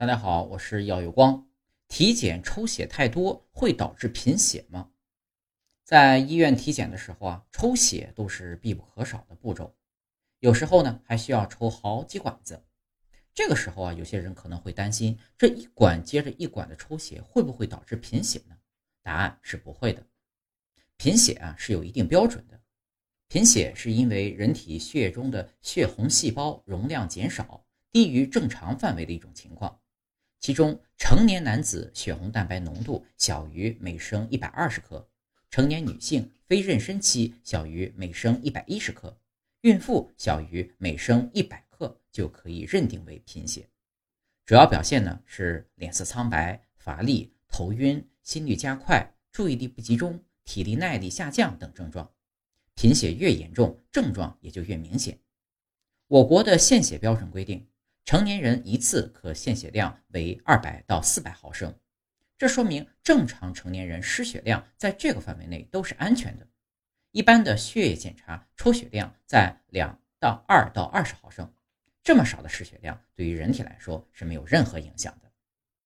大家好，我是耀有光。体检抽血太多会导致贫血吗？在医院体检的时候啊，抽血都是必不可少的步骤，有时候呢还需要抽好几管子。这个时候啊，有些人可能会担心，这一管接着一管的抽血会不会导致贫血呢？答案是不会的。贫血啊是有一定标准的，贫血是因为人体血液中的血红细胞容量减少，低于正常范围的一种情况。其中，成年男子血红蛋白浓度小于每升一百二十克，成年女性非妊娠期小于每升一百一十克，孕妇小于每升一百克就可以认定为贫血。主要表现呢是脸色苍白、乏力、头晕、心率加快、注意力不集中、体力耐力下降等症状。贫血越严重，症状也就越明显。我国的献血标准规定。成年人一次可献血量为二百到四百毫升，这说明正常成年人失血量在这个范围内都是安全的。一般的血液检查抽血量在两到二到二十毫升，这么少的失血量对于人体来说是没有任何影响的。